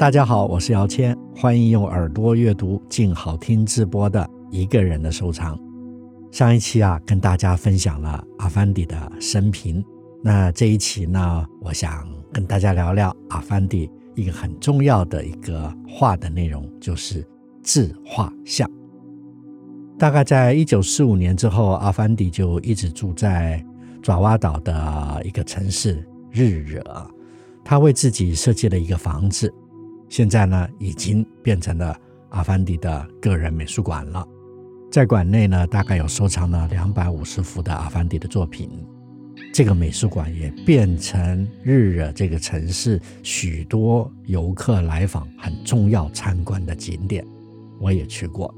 大家好，我是姚谦，欢迎用耳朵阅读静好听直播的一个人的收藏。上一期啊，跟大家分享了阿凡迪的生平。那这一期呢，我想跟大家聊聊阿凡迪一个很重要的一个画的内容，就是自画像。大概在一九四五年之后，阿凡迪就一直住在爪哇岛的一个城市日惹，他为自己设计了一个房子。现在呢，已经变成了阿凡迪的个人美术馆了。在馆内呢，大概有收藏了两百五十幅的阿凡迪的作品。这个美术馆也变成日惹这个城市许多游客来访很重要参观的景点。我也去过。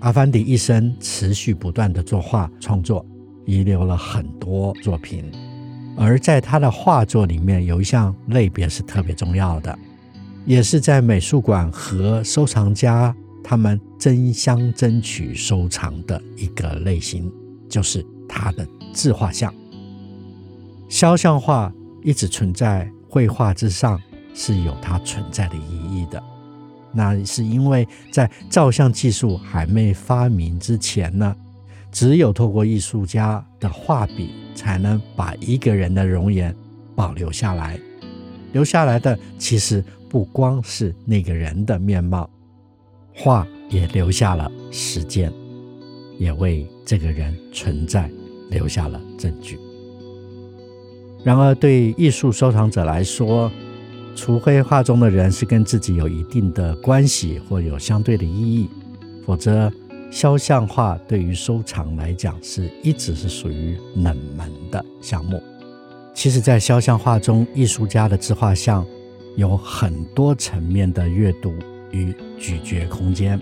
阿凡迪一生持续不断的作画创作，遗留了很多作品。而在他的画作里面，有一项类别是特别重要的。也是在美术馆和收藏家他们争相争取收藏的一个类型，就是他的自画像。肖像画一直存在绘画之上，是有它存在的意义的。那是因为在照相技术还没发明之前呢，只有透过艺术家的画笔，才能把一个人的容颜保留下来。留下来的其实。不光是那个人的面貌，画也留下了时间，也为这个人存在留下了证据。然而，对艺术收藏者来说，除非画中的人是跟自己有一定的关系或有相对的意义，否则肖像画对于收藏来讲是一直是属于冷门的项目。其实，在肖像画中，艺术家的自画像。有很多层面的阅读与咀嚼空间。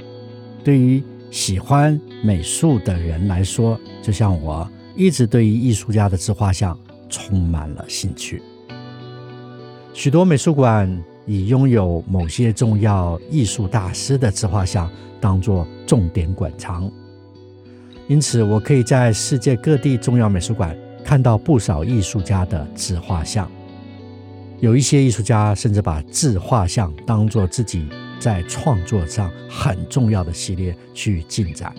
对于喜欢美术的人来说，就像我，一直对于艺术家的自画像充满了兴趣。许多美术馆以拥有某些重要艺术大师的自画像当作重点馆藏，因此我可以在世界各地重要美术馆看到不少艺术家的自画像。有一些艺术家甚至把自画像当作自己在创作上很重要的系列去进展。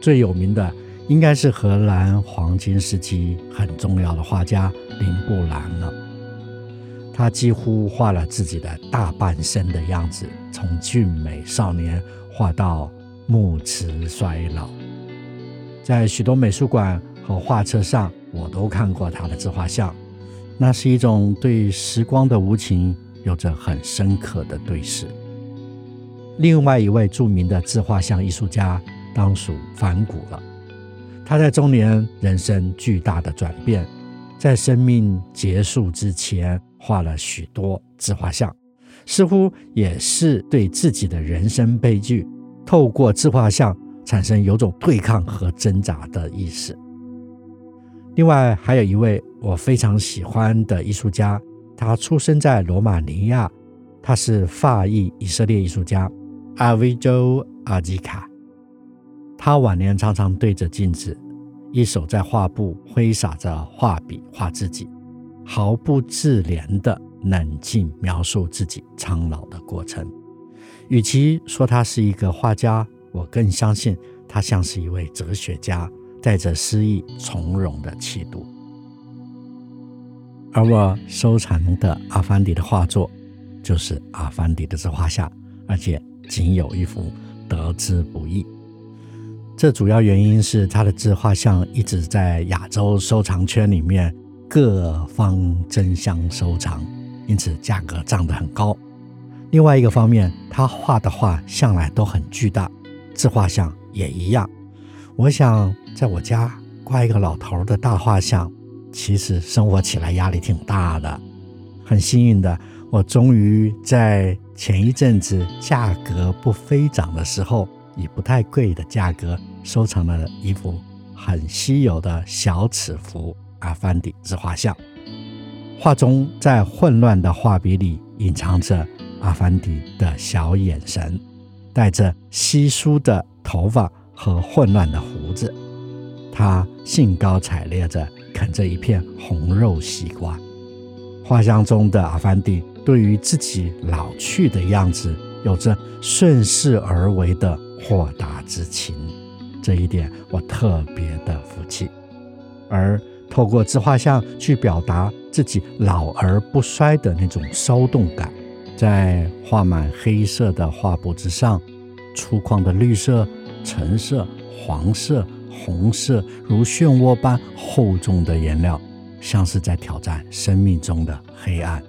最有名的应该是荷兰黄金时期很重要的画家林布兰了。他几乎画了自己的大半生的样子，从俊美少年画到暮迟衰老。在许多美术馆和画册上，我都看过他的自画像。那是一种对时光的无情有着很深刻的对视。另外一位著名的自画像艺术家当属梵谷了。他在中年人生巨大的转变，在生命结束之前画了许多自画像，似乎也是对自己的人生悲剧，透过自画像产生有种对抗和挣扎的意识。另外还有一位我非常喜欢的艺术家，他出生在罗马尼亚，他是法裔以色列艺术家阿维佐阿吉卡。他晚年常常对着镜子，一手在画布挥洒着画笔画自己，毫不自怜的冷静描述自己苍老的过程。与其说他是一个画家，我更相信他像是一位哲学家。带着诗意从容的气度，而我收藏的阿凡迪的画作，就是阿凡迪的自画像，而且仅有一幅，得之不易。这主要原因是他的自画像一直在亚洲收藏圈里面各方争相收藏，因此价格涨得很高。另外一个方面，他画的画向来都很巨大，自画像也一样。我想。在我家挂一个老头的大画像，其实生活起来压力挺大的。很幸运的，我终于在前一阵子价格不飞涨的时候，以不太贵的价格收藏了一幅很稀有的小尺幅阿凡迪之画像。画中在混乱的画笔里隐藏着阿凡迪的小眼神，带着稀疏的头发和混乱的胡子。他兴高采烈地啃着一片红肉西瓜。画像中的阿凡迪对于自己老去的样子有着顺势而为的豁达之情，这一点我特别的服气。而透过自画像去表达自己老而不衰的那种骚动感，在画满黑色的画布之上，粗犷的绿色、橙色、黄色、红色，如漩涡般厚重的颜料，像是在挑战生命中的黑暗，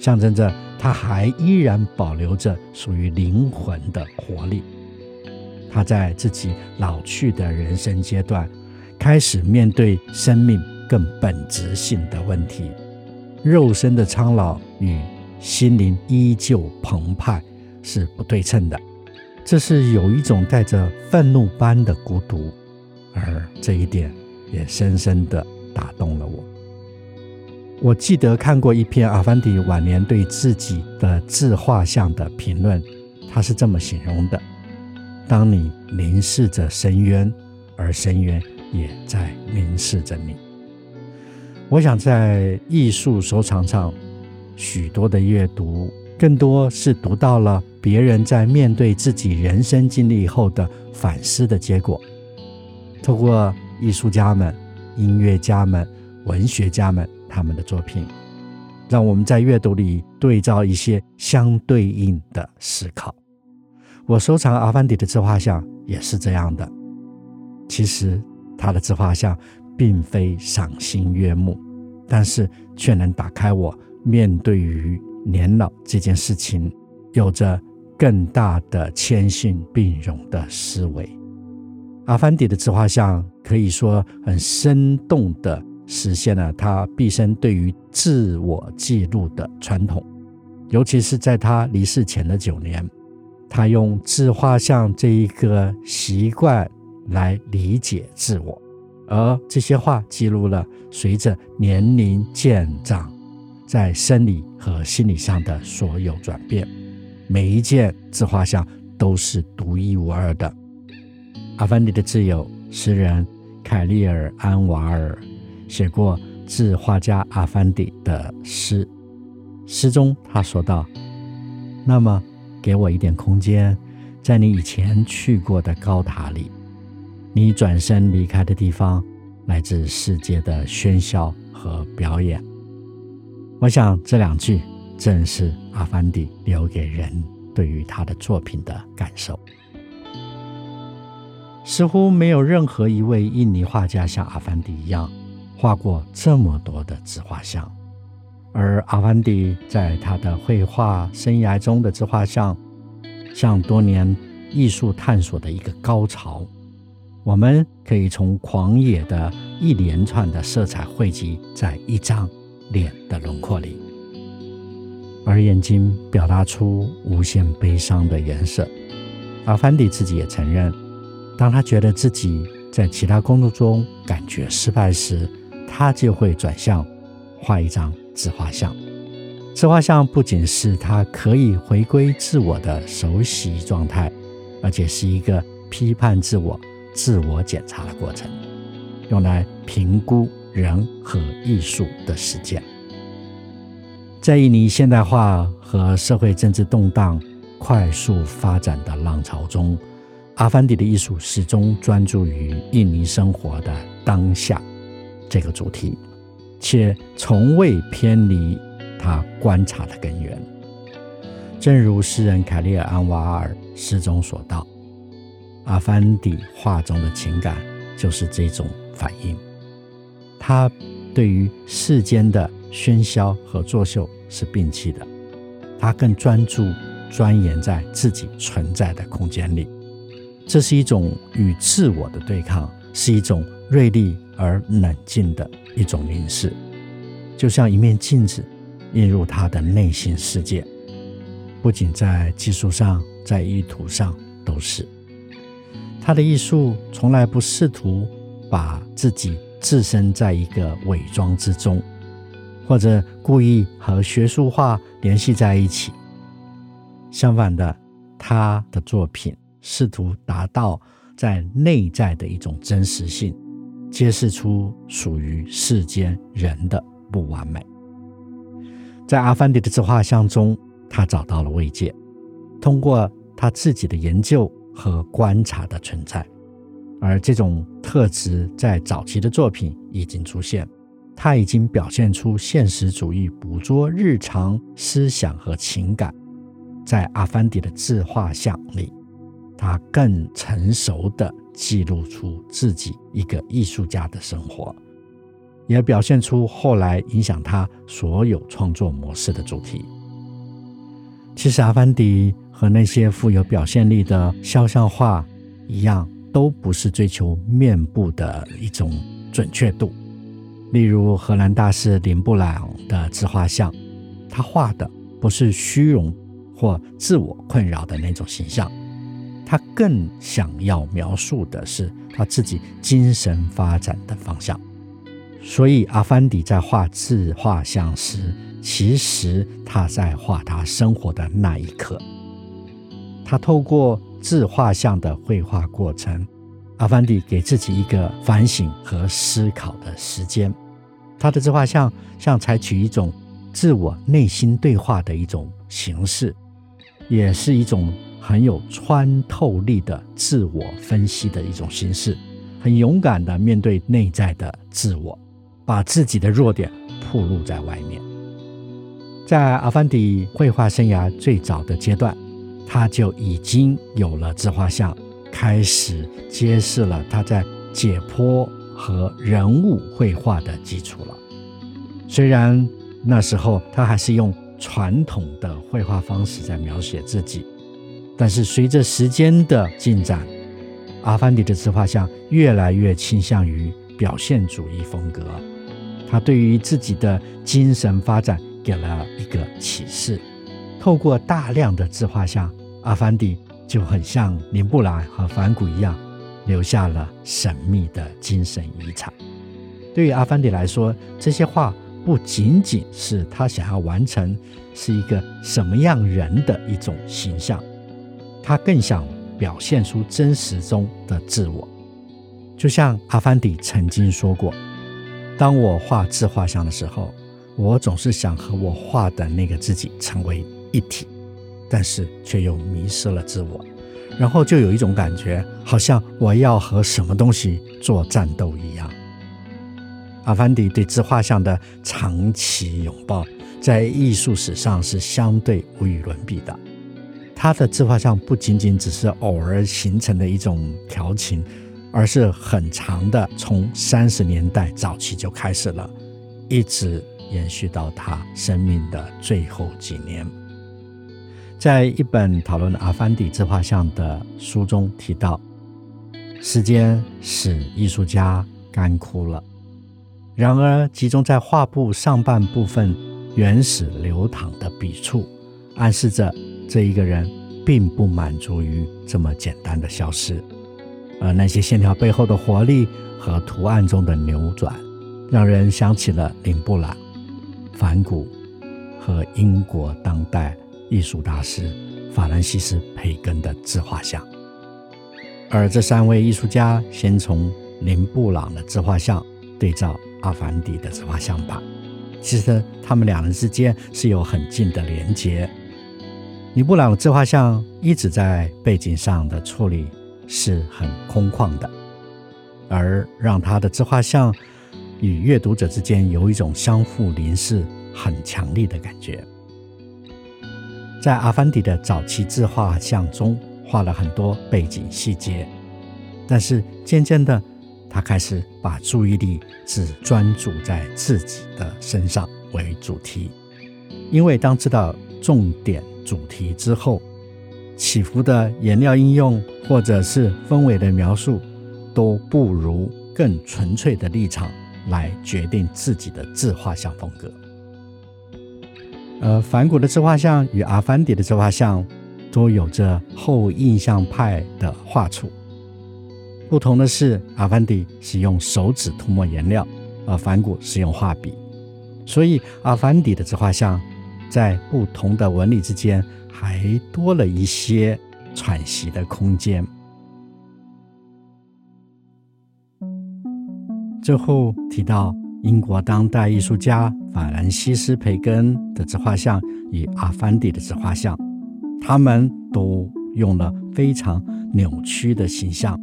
象征着他还依然保留着属于灵魂的活力。他在自己老去的人生阶段，开始面对生命更本质性的问题，肉身的苍老与心灵依旧澎湃是不对称的，这是有一种带着愤怒般的孤独，而这一点也深深的打动了我。我记得看过一篇阿凡提晚年对自己的自画像的评论，他是这么形容的：当你凝视着深渊，而深渊也在凝视着你。我想在艺术收藏上，许多的阅读，更多是读到了别人在面对自己人生经历后的反思的结果。透过艺术家们、音乐家们、文学家们他们的作品，让我们在阅读里对照一些相对应的思考。我收藏阿凡迪的自画像也是这样的。其实。他的自画像并非赏心悦目，但是却能打开我面对于年老这件事情，有着更大的谦逊并容的思维。阿凡迪的自画像可以说很生动地实现了他毕生对于自我记录的传统，尤其是在他离世前的九年，他用自画像这一个习惯。来理解自我，而这些画记录了随着年龄渐长，在生理和心理上的所有转变。每一件自画像都是独一无二的。阿凡迪的挚友诗人凯利尔·安瓦尔写过致画家阿凡迪的诗，诗中他说道：“那么，给我一点空间，在你以前去过的高塔里。”你转身离开的地方，来自世界的喧嚣和表演。我想这两句正是阿凡迪留给人对于他的作品的感受。似乎没有任何一位印尼画家像阿凡迪一样画过这么多的自画像，而阿凡迪在他的绘画生涯中的自画像，像多年艺术探索的一个高潮。我们可以从狂野的一连串的色彩汇集在一张脸的轮廓里，而眼睛表达出无限悲伤的颜色。阿凡迪自己也承认，当他觉得自己在其他工作中感觉失败时，他就会转向画一张自画像。自画像不仅是他可以回归自我的熟悉状态，而且是一个批判自我。自我检查的过程，用来评估人和艺术的实践。在印尼现代化和社会政治动荡快速发展的浪潮中，阿凡迪的艺术始终专注于印尼生活的当下这个主题，且从未偏离他观察的根源。正如诗人凯利尔·安瓦尔诗中所道。阿凡迪画中的情感就是这种反应，他对于世间的喧嚣和作秀是摒弃的，他更专注钻研在自己存在的空间里。这是一种与自我的对抗，是一种锐利而冷静的一种凝视，就像一面镜子映入他的内心世界。不仅在技术上，在意图上都是。他的艺术从来不试图把自己置身在一个伪装之中，或者故意和学术化联系在一起。相反的，他的作品试图达到在内在的一种真实性。揭示出属于世间人的不完美。在阿凡迪的自画像中，他找到了慰藉，通过他自己的研究和观察的存在，而这种特质在早期的作品已经出现。他已经表现出现实主义捕捉日常思想和情感，在阿凡迪的自画像里，他更成熟地。记录出自己一个艺术家的生活，也表现出后来影响他所有创作模式的主题。其实，阿凡迪和那些富有表现力的肖像画一样，都不是追求面部的一种准确度。例如，荷兰大师林布朗的自画像，他画的不是虚荣或自我困扰的那种形象。他更想要描述的是他自己精神发展的方向，所以阿凡迪在画自画像时，其实他在画他生活的那一刻。他透过自画像的绘画过程，阿凡迪给自己一个反省和思考的时间。他的自画像像采取一种自我内心对话的一种形式，也是一种。很有穿透力的自我分析的一种形式，很勇敢的面对内在的自我，把自己的弱点暴露在外面。在阿凡迪绘画生涯最早的阶段，他就已经有了自画像，开始揭示了他在解剖和人物绘画的基础了。虽然那时候他还是用传统的绘画方式在描写自己。但是随着时间的进展，阿凡迪的自画像越来越倾向于表现主义风格。他对于自己的精神发展给了一个启示。透过大量的自画像，阿凡迪就很像林布朗和梵谷一样，留下了神秘的精神遗产。对于阿凡迪来说，这些画不仅仅是他想要完成是一个什么样人的一种形象。他更想表现出真实中的自我，就像阿凡迪曾经说过：“当我画自画像的时候，我总是想和我画的那个自己成为一体，但是却又迷失了自我，然后就有一种感觉，好像我要和什么东西做战斗一样。”阿凡迪对自画像的长期拥抱，在艺术史上是相对无与伦比的。他的自画像不仅仅只是偶尔形成的一种调情，而是很长的，从三十年代早期就开始了，一直延续到他生命的最后几年。在一本讨论阿凡迪自画像的书中提到，时间使艺术家干枯了，然而集中在画布上半部分原始流淌的笔触，暗示着。这一个人并不满足于这么简单的消失，而那些线条背后的活力和图案中的扭转，让人想起了林布朗、梵谷和英国当代艺术大师法兰西斯·培根的自画像。而这三位艺术家先从林布朗的自画像对照阿凡迪的自画像吧，其实他们两人之间是有很近的连结。尼布朗的自画像一直在背景上的处理是很空旷的，而让他的自画像与阅读者之间有一种相互凝视、很强烈的感觉。在阿凡迪的早期自画像中画了很多背景细节，但是渐渐的，他开始把注意力只专注在自己的身上为主题，因为当知道重点。主题之后，起伏的颜料应用或者是氛围的描述，都不如更纯粹的立场来决定自己的自画像风格。而梵谷的自画像与阿凡迪的自画像都有着后印象派的画处。不同的是，阿凡迪使用手指涂抹颜料，而梵谷使用画笔，所以阿凡迪的自画像在不同的纹理之间还多了一些喘息的空间。最后提到英国当代艺术家法兰西斯·培根的自画像与阿凡迪的自画像，他们都用了非常扭曲的形象。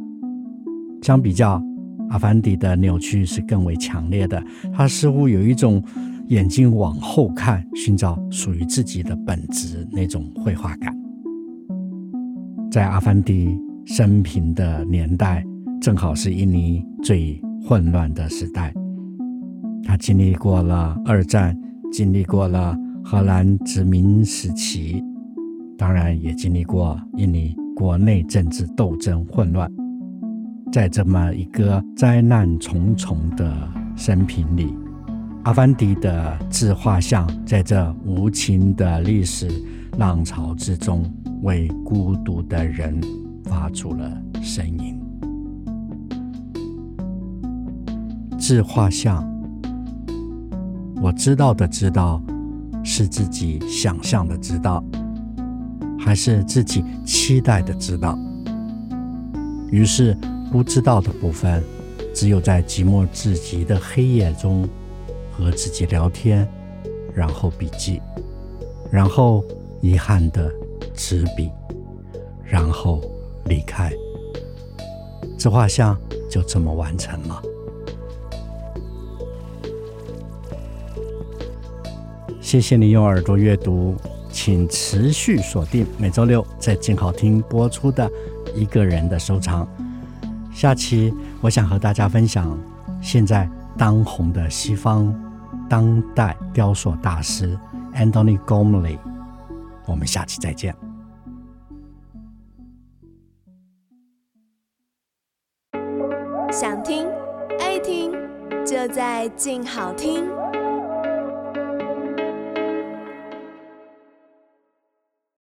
相比较，阿凡迪的扭曲是更为强烈的。他似乎有一种眼睛往后看，寻找属于自己的本质那种绘画感。在阿凡迪生平的年代，正好是印尼最混乱的时代。他经历过了二战，经历过了荷兰殖民时期，当然也经历过印尼国内政治斗争混乱。在这么一个灾难重重的生平里，阿凡迪的自画像在这无情的历史浪潮之中，为孤独的人发出了声音。自画像，我知道的知道，是自己想象的知道，还是自己期待的知道？于是。不知道的部分，只有在寂寞至极的黑夜中和自己聊天，然后笔记，然后遗憾的执笔，然后离开。这画像就这么完成了。谢谢你用耳朵阅读，请持续锁定每周六在静好听播出的《一个人的收藏》。下期我想和大家分享现在当红的西方当代雕塑大师 Anthony Gomley，。我们下期再见。想听爱听，就在静好听。